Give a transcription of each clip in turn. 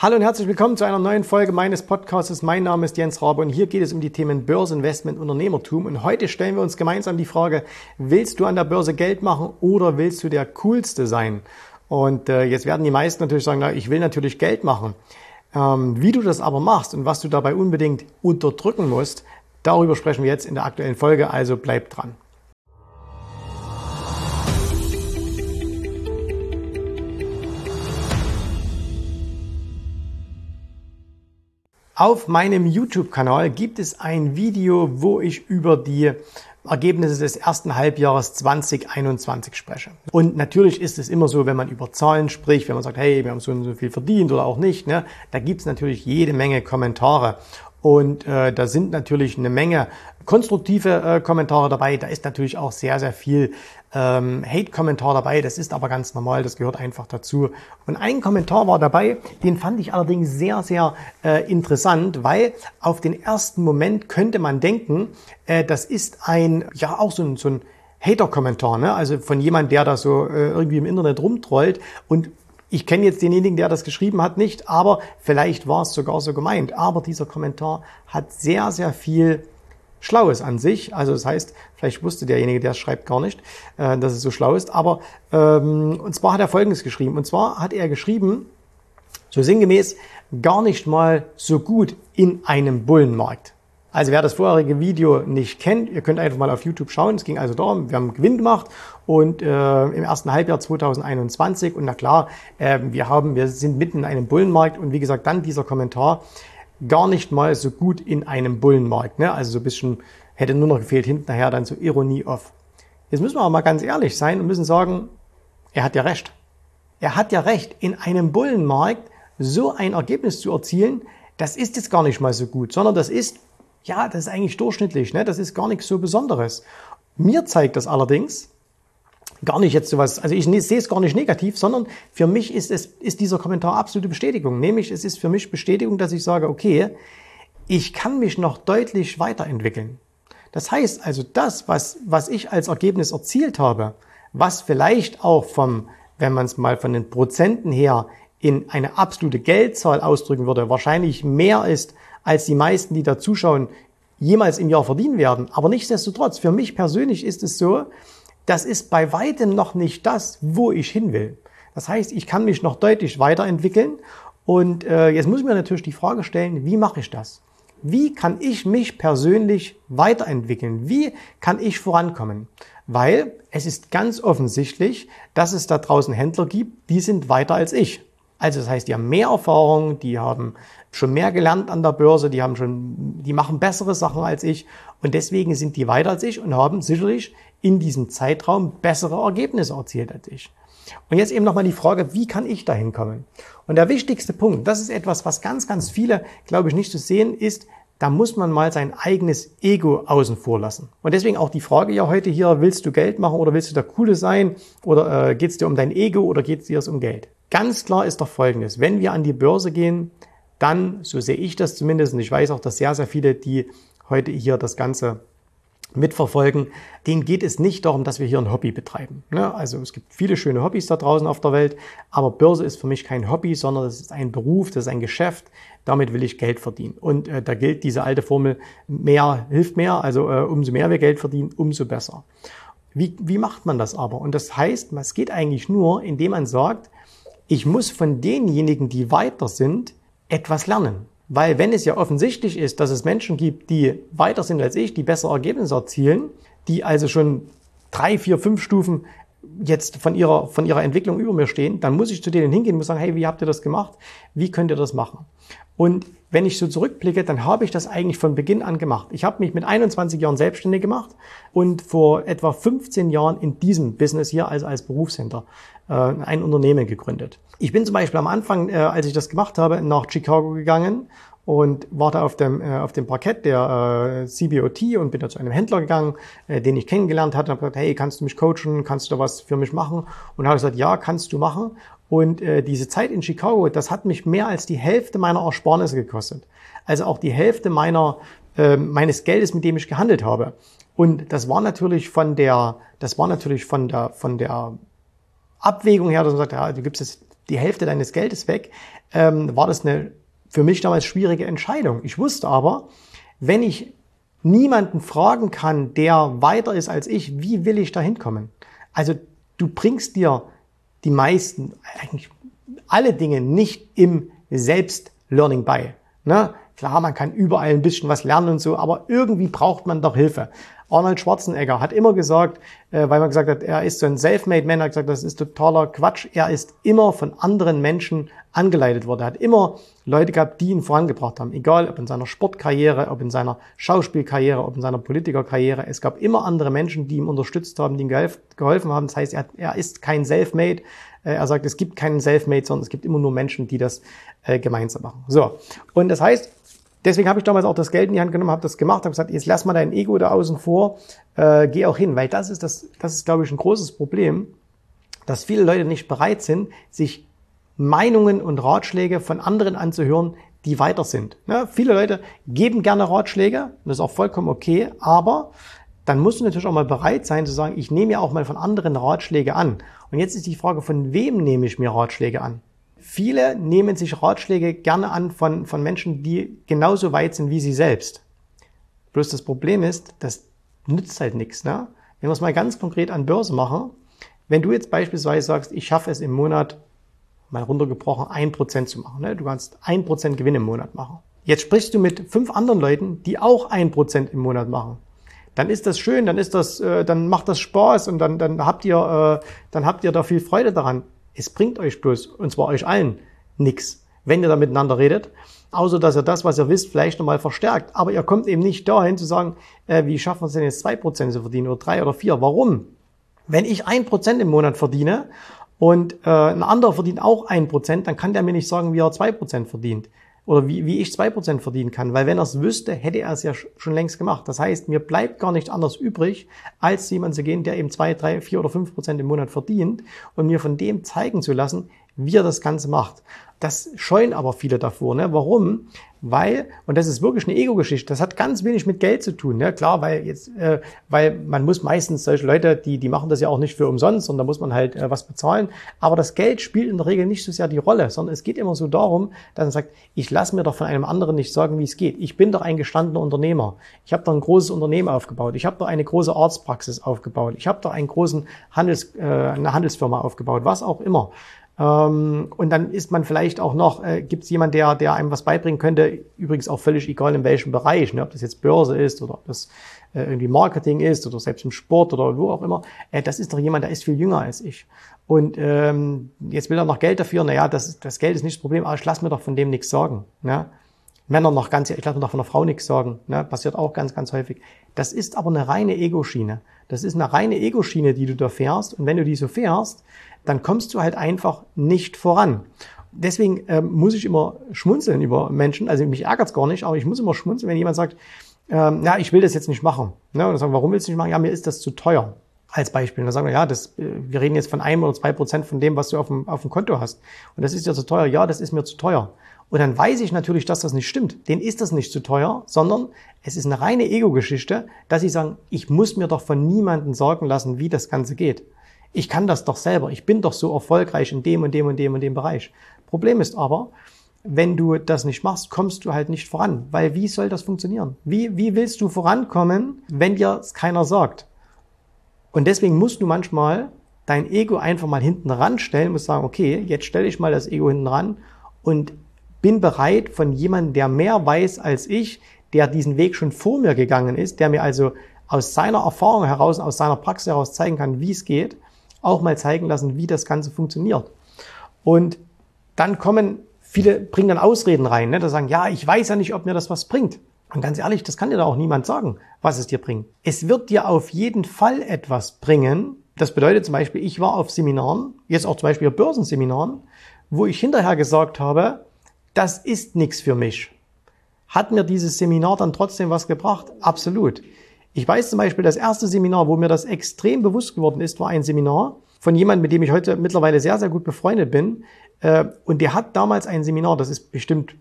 Hallo und herzlich willkommen zu einer neuen Folge meines Podcasts. Mein Name ist Jens Rabe und hier geht es um die Themen Börse, Investment, Unternehmertum. Und heute stellen wir uns gemeinsam die Frage, willst du an der Börse Geld machen oder willst du der Coolste sein? Und äh, jetzt werden die meisten natürlich sagen, na, ich will natürlich Geld machen. Ähm, wie du das aber machst und was du dabei unbedingt unterdrücken musst, darüber sprechen wir jetzt in der aktuellen Folge, also bleib dran. Auf meinem YouTube-Kanal gibt es ein Video, wo ich über die Ergebnisse des ersten Halbjahres 2021 spreche. Und natürlich ist es immer so, wenn man über Zahlen spricht, wenn man sagt, hey, wir haben so und so viel verdient oder auch nicht, ne, da gibt es natürlich jede Menge Kommentare. Und äh, da sind natürlich eine Menge konstruktive äh, Kommentare dabei. Da ist natürlich auch sehr, sehr viel ähm, Hate-Kommentar dabei. Das ist aber ganz normal, das gehört einfach dazu. Und ein Kommentar war dabei, den fand ich allerdings sehr, sehr äh, interessant, weil auf den ersten Moment könnte man denken, äh, das ist ein, ja auch so ein, so ein Hater-Kommentar, ne? also von jemand, der da so äh, irgendwie im Internet rumtrollt und ich kenne jetzt denjenigen, der das geschrieben hat, nicht, aber vielleicht war es sogar so gemeint. Aber dieser Kommentar hat sehr, sehr viel Schlaues an sich. Also das heißt, vielleicht wusste derjenige, der es schreibt, gar nicht, äh, dass es so schlau ist. Aber ähm, und zwar hat er Folgendes geschrieben. Und zwar hat er geschrieben, so sinngemäß, gar nicht mal so gut in einem Bullenmarkt. Also wer das vorherige Video nicht kennt, ihr könnt einfach mal auf YouTube schauen. Es ging also darum, wir haben Gewinn gemacht und äh, im ersten Halbjahr 2021 und na klar, äh, wir haben, wir sind mitten in einem Bullenmarkt und wie gesagt, dann dieser Kommentar gar nicht mal so gut in einem Bullenmarkt. Ne? Also so ein bisschen hätte nur noch gefehlt hinterher dann so Ironie off. Jetzt müssen wir aber mal ganz ehrlich sein und müssen sagen, er hat ja recht. Er hat ja recht. In einem Bullenmarkt so ein Ergebnis zu erzielen, das ist jetzt gar nicht mal so gut, sondern das ist ja, das ist eigentlich durchschnittlich, ne? das ist gar nichts so Besonderes. Mir zeigt das allerdings, gar nicht jetzt sowas, also ich ne, sehe es gar nicht negativ, sondern für mich ist es, ist dieser Kommentar absolute Bestätigung. Nämlich, es ist für mich Bestätigung, dass ich sage, okay, ich kann mich noch deutlich weiterentwickeln. Das heißt also, das, was, was ich als Ergebnis erzielt habe, was vielleicht auch vom, wenn man es mal von den Prozenten her in eine absolute Geldzahl ausdrücken würde, wahrscheinlich mehr ist als die meisten, die da zuschauen, jemals im Jahr verdienen werden. Aber nichtsdestotrotz, für mich persönlich ist es so, das ist bei weitem noch nicht das, wo ich hin will. Das heißt, ich kann mich noch deutlich weiterentwickeln. Und äh, jetzt muss ich mir natürlich die Frage stellen, wie mache ich das? Wie kann ich mich persönlich weiterentwickeln? Wie kann ich vorankommen? Weil es ist ganz offensichtlich, dass es da draußen Händler gibt, die sind weiter als ich. Also das heißt, die haben mehr Erfahrung, die haben schon mehr gelernt an der Börse, die haben schon, die machen bessere Sachen als ich und deswegen sind die weiter als ich und haben sicherlich in diesem Zeitraum bessere Ergebnisse erzielt als ich. Und jetzt eben nochmal die Frage, wie kann ich da hinkommen? Und der wichtigste Punkt, das ist etwas, was ganz, ganz viele, glaube ich, nicht zu sehen, ist, da muss man mal sein eigenes Ego außen vor lassen. Und deswegen auch die Frage ja heute hier, willst du Geld machen oder willst du der Coole sein? Oder äh, geht es dir um dein Ego oder geht es dir um Geld? Ganz klar ist doch Folgendes. Wenn wir an die Börse gehen, dann, so sehe ich das zumindest, und ich weiß auch, dass sehr, sehr viele, die heute hier das Ganze mitverfolgen, denen geht es nicht darum, dass wir hier ein Hobby betreiben. Ne? Also es gibt viele schöne Hobbys da draußen auf der Welt, aber Börse ist für mich kein Hobby, sondern es ist ein Beruf, das ist ein Geschäft. Damit will ich Geld verdienen. Und äh, da gilt diese alte Formel, mehr hilft mehr, also äh, umso mehr wir Geld verdienen, umso besser. Wie, wie macht man das aber? Und das heißt, es geht eigentlich nur, indem man sagt, ich muss von denjenigen, die weiter sind, etwas lernen. Weil wenn es ja offensichtlich ist, dass es Menschen gibt, die weiter sind als ich, die bessere Ergebnisse erzielen, die also schon drei, vier, fünf Stufen jetzt von ihrer, von ihrer Entwicklung über mir stehen, dann muss ich zu denen hingehen und sagen, hey, wie habt ihr das gemacht? Wie könnt ihr das machen? Und wenn ich so zurückblicke, dann habe ich das eigentlich von Beginn an gemacht. Ich habe mich mit 21 Jahren selbstständig gemacht und vor etwa 15 Jahren in diesem Business hier, also als Berufshändler, äh, ein Unternehmen gegründet. Ich bin zum Beispiel am Anfang, äh, als ich das gemacht habe, nach Chicago gegangen und war da auf dem, äh, auf dem Parkett der äh, CBOT und bin da zu einem Händler gegangen, äh, den ich kennengelernt hatte und habe gesagt, hey, kannst du mich coachen, kannst du da was für mich machen? Und habe gesagt, ja, kannst du machen. Und äh, diese Zeit in Chicago, das hat mich mehr als die Hälfte meiner Ersparnisse gekostet. Also auch die Hälfte meiner, äh, meines Geldes, mit dem ich gehandelt habe. Und das war natürlich von der, das war natürlich von der, von der Abwägung her, dass man sagt, ja, du gibst jetzt die Hälfte deines Geldes weg, ähm, war das eine für mich damals schwierige Entscheidung. Ich wusste aber, wenn ich niemanden fragen kann, der weiter ist als ich, wie will ich da hinkommen? Also du bringst dir die meisten, eigentlich alle Dinge nicht im Selbstlearning bei. Ne? Klar, man kann überall ein bisschen was lernen und so, aber irgendwie braucht man doch Hilfe. Arnold Schwarzenegger hat immer gesagt, äh, weil man gesagt hat, er ist so ein Selfmade Man, hat gesagt, das ist totaler Quatsch. Er ist immer von anderen Menschen angeleitet worden. Er hat immer Leute gehabt, die ihn vorangebracht haben. Egal, ob in seiner Sportkarriere, ob in seiner Schauspielkarriere, ob in seiner Politikerkarriere. Es gab immer andere Menschen, die ihm unterstützt haben, die ihm geholfen haben. Das heißt, er, er ist kein Selfmade. Äh, er sagt, es gibt keinen Selfmade, sondern es gibt immer nur Menschen, die das äh, gemeinsam machen. So. Und das heißt, Deswegen habe ich damals auch das Geld in die Hand genommen, habe das gemacht, habe gesagt, jetzt lass mal dein Ego da außen vor, äh, geh auch hin, weil das ist das, das ist glaube ich ein großes Problem, dass viele Leute nicht bereit sind, sich Meinungen und Ratschläge von anderen anzuhören, die weiter sind. Ja, viele Leute geben gerne Ratschläge, das ist auch vollkommen okay, aber dann musst du natürlich auch mal bereit sein zu sagen, ich nehme ja auch mal von anderen Ratschläge an. Und jetzt ist die Frage, von wem nehme ich mir Ratschläge an? Viele nehmen sich Ratschläge gerne an von, von Menschen, die genauso weit sind wie sie selbst. Bloß das Problem ist, das nützt halt nichts. Ne? Wenn wir es mal ganz konkret an Börse machen, wenn du jetzt beispielsweise sagst, ich schaffe es im Monat, mal runtergebrochen, ein Prozent zu machen. Ne? Du kannst ein Prozent Gewinn im Monat machen. Jetzt sprichst du mit fünf anderen Leuten, die auch ein Prozent im Monat machen. Dann ist das schön, dann ist das, äh, dann macht das Spaß und dann, dann habt ihr, äh, dann habt ihr da viel Freude daran. Es bringt euch bloß, und zwar euch allen, nichts, wenn ihr da miteinander redet, außer dass ihr das, was ihr wisst, vielleicht nochmal verstärkt. Aber ihr kommt eben nicht dahin zu sagen, äh, wie schaffen wir es denn jetzt zwei Prozent zu verdienen oder drei oder vier? Warum? Wenn ich ein Prozent im Monat verdiene und äh, ein anderer verdient auch ein Prozent, dann kann der mir nicht sagen, wie er zwei Prozent verdient oder wie, wie ich zwei Prozent verdienen kann, weil wenn er es wüsste, hätte er es ja schon längst gemacht. Das heißt, mir bleibt gar nichts anderes übrig, als jemand zu gehen, der eben zwei, drei, vier oder fünf Prozent im Monat verdient und mir von dem zeigen zu lassen, wie er das Ganze macht. Das scheuen aber viele davor. Ne? Warum? Weil, und das ist wirklich eine Ego-Geschichte, das hat ganz wenig mit Geld zu tun. Ne? Klar, weil jetzt, äh, weil man muss meistens solche Leute, die, die machen das ja auch nicht für umsonst, sondern da muss man halt äh, was bezahlen. Aber das Geld spielt in der Regel nicht so sehr die Rolle, sondern es geht immer so darum, dass man sagt, ich lasse mir doch von einem anderen nicht sagen, wie es geht. Ich bin doch ein gestandener Unternehmer. Ich habe doch ein großes Unternehmen aufgebaut. Ich habe doch eine große Arztpraxis aufgebaut. Ich habe doch einen großen Handels, äh, eine Handelsfirma aufgebaut, was auch immer. Ähm, und dann ist man vielleicht auch noch, äh, gibt es jemand, der, der einem was beibringen könnte, übrigens auch völlig egal in welchem Bereich, ne, ob das jetzt Börse ist oder ob das äh, irgendwie Marketing ist oder selbst im Sport oder wo auch immer. Äh, das ist doch jemand, der ist viel jünger als ich. Und ähm, jetzt will er noch Geld dafür, naja, das, das Geld ist nicht das Problem, aber ich lasse mir doch von dem nichts sagen. Ne? Männer noch ganz, ich lasse mir doch von einer Frau nichts sagen. Ne? Passiert auch ganz, ganz häufig. Das ist aber eine reine Ego-Schiene. Das ist eine reine Ego-Schiene, die du da fährst. Und wenn du die so fährst, dann kommst du halt einfach nicht voran. Deswegen ähm, muss ich immer schmunzeln über Menschen. Also mich ärgert's gar nicht, aber ich muss immer schmunzeln, wenn jemand sagt, ähm, ja, ich will das jetzt nicht machen. Ne? Und dann sagen, warum willst du nicht machen? Ja, mir ist das zu teuer. Als Beispiel. Und dann sagen wir, ja, das, äh, wir reden jetzt von einem oder zwei Prozent von dem, was du auf dem, auf dem Konto hast. Und das ist ja zu teuer. Ja, das ist mir zu teuer. Und dann weiß ich natürlich, dass das nicht stimmt. Den ist das nicht zu teuer, sondern es ist eine reine Ego-Geschichte, dass sie sagen, ich muss mir doch von niemandem sorgen lassen, wie das Ganze geht. Ich kann das doch selber. Ich bin doch so erfolgreich in dem und dem und dem und dem Bereich. Problem ist aber, wenn du das nicht machst, kommst du halt nicht voran. Weil wie soll das funktionieren? Wie, wie willst du vorankommen, wenn dir es keiner sagt? Und deswegen musst du manchmal dein Ego einfach mal hinten ranstellen, musst sagen, okay, jetzt stelle ich mal das Ego hinten ran und bin bereit von jemandem, der mehr weiß als ich, der diesen Weg schon vor mir gegangen ist, der mir also aus seiner Erfahrung heraus, aus seiner Praxis heraus zeigen kann, wie es geht, auch mal zeigen lassen, wie das Ganze funktioniert. Und dann kommen viele, bringen dann Ausreden rein, ne, da sagen, ja, ich weiß ja nicht, ob mir das was bringt. Und ganz ehrlich, das kann dir da auch niemand sagen, was es dir bringt. Es wird dir auf jeden Fall etwas bringen. Das bedeutet zum Beispiel, ich war auf Seminaren, jetzt auch zum Beispiel Börsenseminaren, wo ich hinterher gesagt habe, das ist nichts für mich. Hat mir dieses Seminar dann trotzdem was gebracht? Absolut. Ich weiß zum Beispiel, das erste Seminar, wo mir das extrem bewusst geworden ist, war ein Seminar von jemandem, mit dem ich heute mittlerweile sehr, sehr gut befreundet bin. Äh, und der hat damals ein Seminar, das ist bestimmt,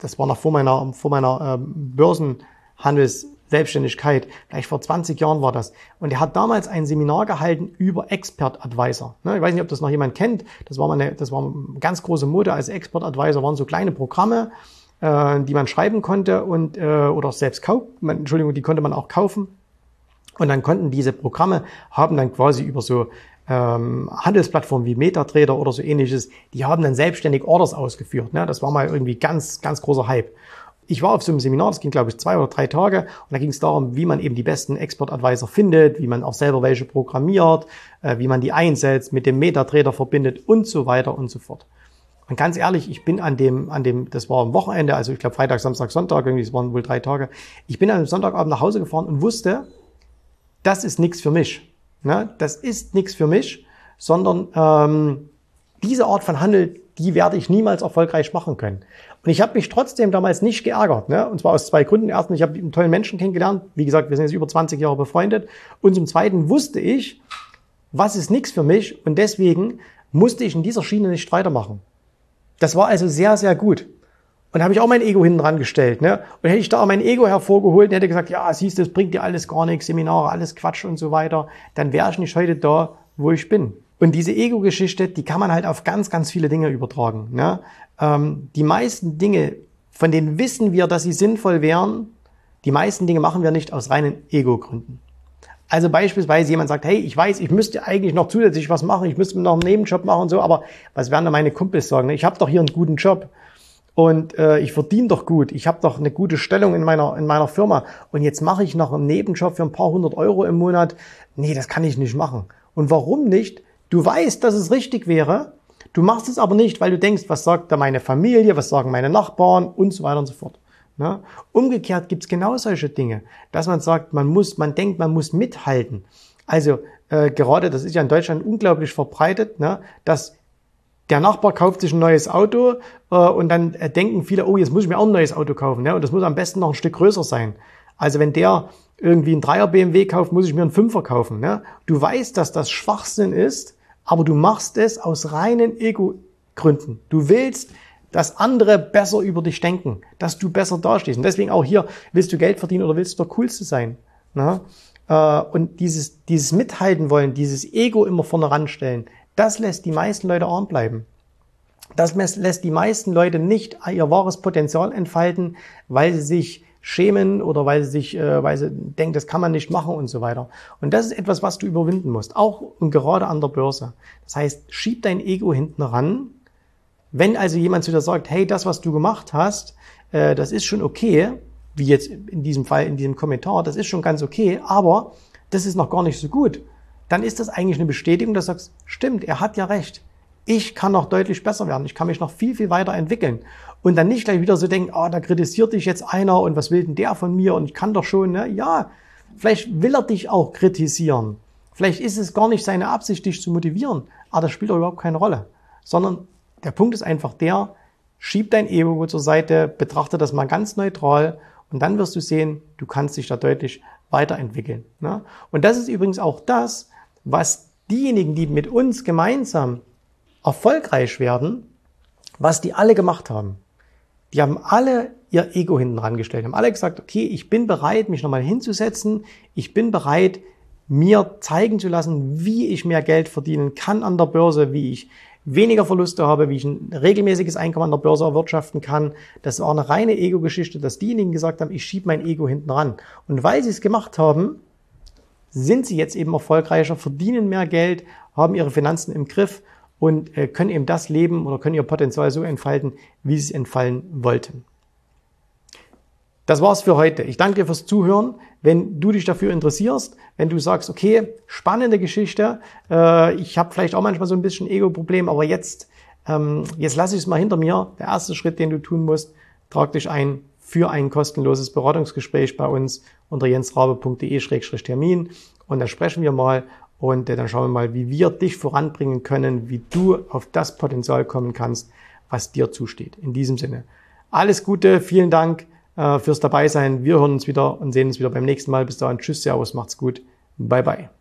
das war noch vor meiner, vor meiner ähm, Börsenhandels, Selbstständigkeit, vielleicht vor 20 Jahren war das. Und er hat damals ein Seminar gehalten über Expert Advisor. Ne, ich weiß nicht, ob das noch jemand kennt. Das war mal eine, das war eine ganz große Mode als Expert Advisor, waren so kleine Programme, äh, die man schreiben konnte und äh, oder selbst kaufen. Entschuldigung, die konnte man auch kaufen. Und dann konnten diese Programme haben dann quasi über so ähm, Handelsplattformen wie MetaTrader oder so ähnliches, die haben dann selbstständig Orders ausgeführt. Ne? Das war mal irgendwie ganz, ganz großer Hype. Ich war auf so einem Seminar, das ging glaube ich zwei oder drei Tage, und da ging es darum, wie man eben die besten Export-Advisor findet, wie man auch selber welche programmiert, äh, wie man die einsetzt, mit dem MetaTrader verbindet und so weiter und so fort. Und ganz ehrlich, ich bin an dem, an dem, das war am Wochenende, also ich glaube Freitag, Samstag, Sonntag, irgendwie, es waren wohl drei Tage. Ich bin an dem Sonntagabend nach Hause gefahren und wusste, das ist nichts für mich. Ne? Das ist nichts für mich, sondern ähm, diese Art von Handel, die werde ich niemals erfolgreich machen können. Und ich habe mich trotzdem damals nicht geärgert. Ne? Und zwar aus zwei Gründen. Erstens, ich habe einen tollen Menschen kennengelernt. Wie gesagt, wir sind jetzt über 20 Jahre befreundet. Und zum Zweiten wusste ich, was ist nichts für mich. Und deswegen musste ich in dieser Schiene nicht weitermachen. Das war also sehr, sehr gut. Und habe ich auch mein Ego hinten dran gestellt. Ne? Und hätte ich da mein Ego hervorgeholt und hätte gesagt, ja, siehst du, das bringt dir alles gar nichts, Seminare, alles Quatsch und so weiter, dann wäre ich nicht heute da, wo ich bin. Und diese Ego-Geschichte, die kann man halt auf ganz, ganz viele Dinge übertragen. Ne? Ähm, die meisten Dinge, von denen wissen wir, dass sie sinnvoll wären, die meisten Dinge machen wir nicht aus reinen Ego-Gründen. Also beispielsweise jemand sagt, hey, ich weiß, ich müsste eigentlich noch zusätzlich was machen, ich müsste noch einen Nebenjob machen und so, aber was werden da meine Kumpels sagen? Ich habe doch hier einen guten Job und äh, ich verdiene doch gut, ich habe doch eine gute Stellung in meiner, in meiner Firma und jetzt mache ich noch einen Nebenjob für ein paar hundert Euro im Monat. Nee, das kann ich nicht machen. Und warum nicht? Du weißt, dass es richtig wäre, du machst es aber nicht, weil du denkst, was sagt da meine Familie, was sagen meine Nachbarn und so weiter und so fort. Ne? Umgekehrt gibt's genau solche Dinge, dass man sagt, man muss, man denkt, man muss mithalten. Also äh, gerade, das ist ja in Deutschland unglaublich verbreitet, ne, dass der Nachbar kauft sich ein neues Auto äh, und dann äh, denken viele, oh, jetzt muss ich mir auch ein neues Auto kaufen. Ne? Und das muss am besten noch ein Stück größer sein. Also wenn der irgendwie ein Dreier BMW kauft, muss ich mir einen Fünfer kaufen. Ne? Du weißt, dass das Schwachsinn ist, aber du machst es aus reinen Ego-Gründen. Du willst, dass andere besser über dich denken, dass du besser dastehst. Und deswegen auch hier, willst du Geld verdienen oder willst du der Coolste sein? Ne? Äh, und dieses, dieses Mithalten wollen, dieses Ego immer vorne ranstellen, das lässt die meisten Leute arm bleiben. Das lässt die meisten Leute nicht ihr wahres Potenzial entfalten, weil sie sich schämen oder weil sie sich, äh, weil sie denken, das kann man nicht machen und so weiter. Und das ist etwas, was du überwinden musst, auch und gerade an der Börse. Das heißt, schieb dein Ego hinten ran. Wenn also jemand zu dir sagt, hey, das, was du gemacht hast, äh, das ist schon okay, wie jetzt in diesem Fall, in diesem Kommentar, das ist schon ganz okay, aber das ist noch gar nicht so gut dann ist das eigentlich eine Bestätigung, dass du sagst, stimmt, er hat ja recht. Ich kann noch deutlich besser werden. Ich kann mich noch viel, viel weiter entwickeln. Und dann nicht gleich wieder so denken, ah, oh, da kritisiert dich jetzt einer und was will denn der von mir und ich kann doch schon, ne? Ja, vielleicht will er dich auch kritisieren. Vielleicht ist es gar nicht seine Absicht, dich zu motivieren, aber das spielt doch überhaupt keine Rolle. Sondern der Punkt ist einfach der, schieb dein Ego zur Seite, betrachte das mal ganz neutral und dann wirst du sehen, du kannst dich da deutlich weiterentwickeln. Ne? Und das ist übrigens auch das, was diejenigen, die mit uns gemeinsam erfolgreich werden, was die alle gemacht haben. Die haben alle ihr Ego hinten rangestellt, haben alle gesagt, okay, ich bin bereit, mich nochmal hinzusetzen, ich bin bereit, mir zeigen zu lassen, wie ich mehr Geld verdienen kann an der Börse, wie ich weniger Verluste habe, wie ich ein regelmäßiges Einkommen an der Börse erwirtschaften kann. Das war eine reine Ego-Geschichte, dass diejenigen gesagt haben, ich schiebe mein Ego hinten ran. Und weil sie es gemacht haben, sind sie jetzt eben erfolgreicher, verdienen mehr Geld, haben ihre Finanzen im Griff und äh, können eben das leben oder können ihr Potenzial so entfalten, wie sie es entfallen wollten. Das war's für heute. Ich danke dir fürs Zuhören. Wenn du dich dafür interessierst, wenn du sagst, okay, spannende Geschichte, äh, ich habe vielleicht auch manchmal so ein bisschen Ego-Problem, aber jetzt, ähm, jetzt lasse ich es mal hinter mir. Der erste Schritt, den du tun musst, trag dich ein für ein kostenloses Beratungsgespräch bei uns unter jensrabe.de-termin und dann sprechen wir mal und äh, dann schauen wir mal, wie wir dich voranbringen können, wie du auf das Potenzial kommen kannst, was dir zusteht. In diesem Sinne. Alles Gute, vielen Dank fürs Dabeisein. Wir hören uns wieder und sehen uns wieder beim nächsten Mal. Bis dahin, tschüss, servus, macht's gut. Bye, bye.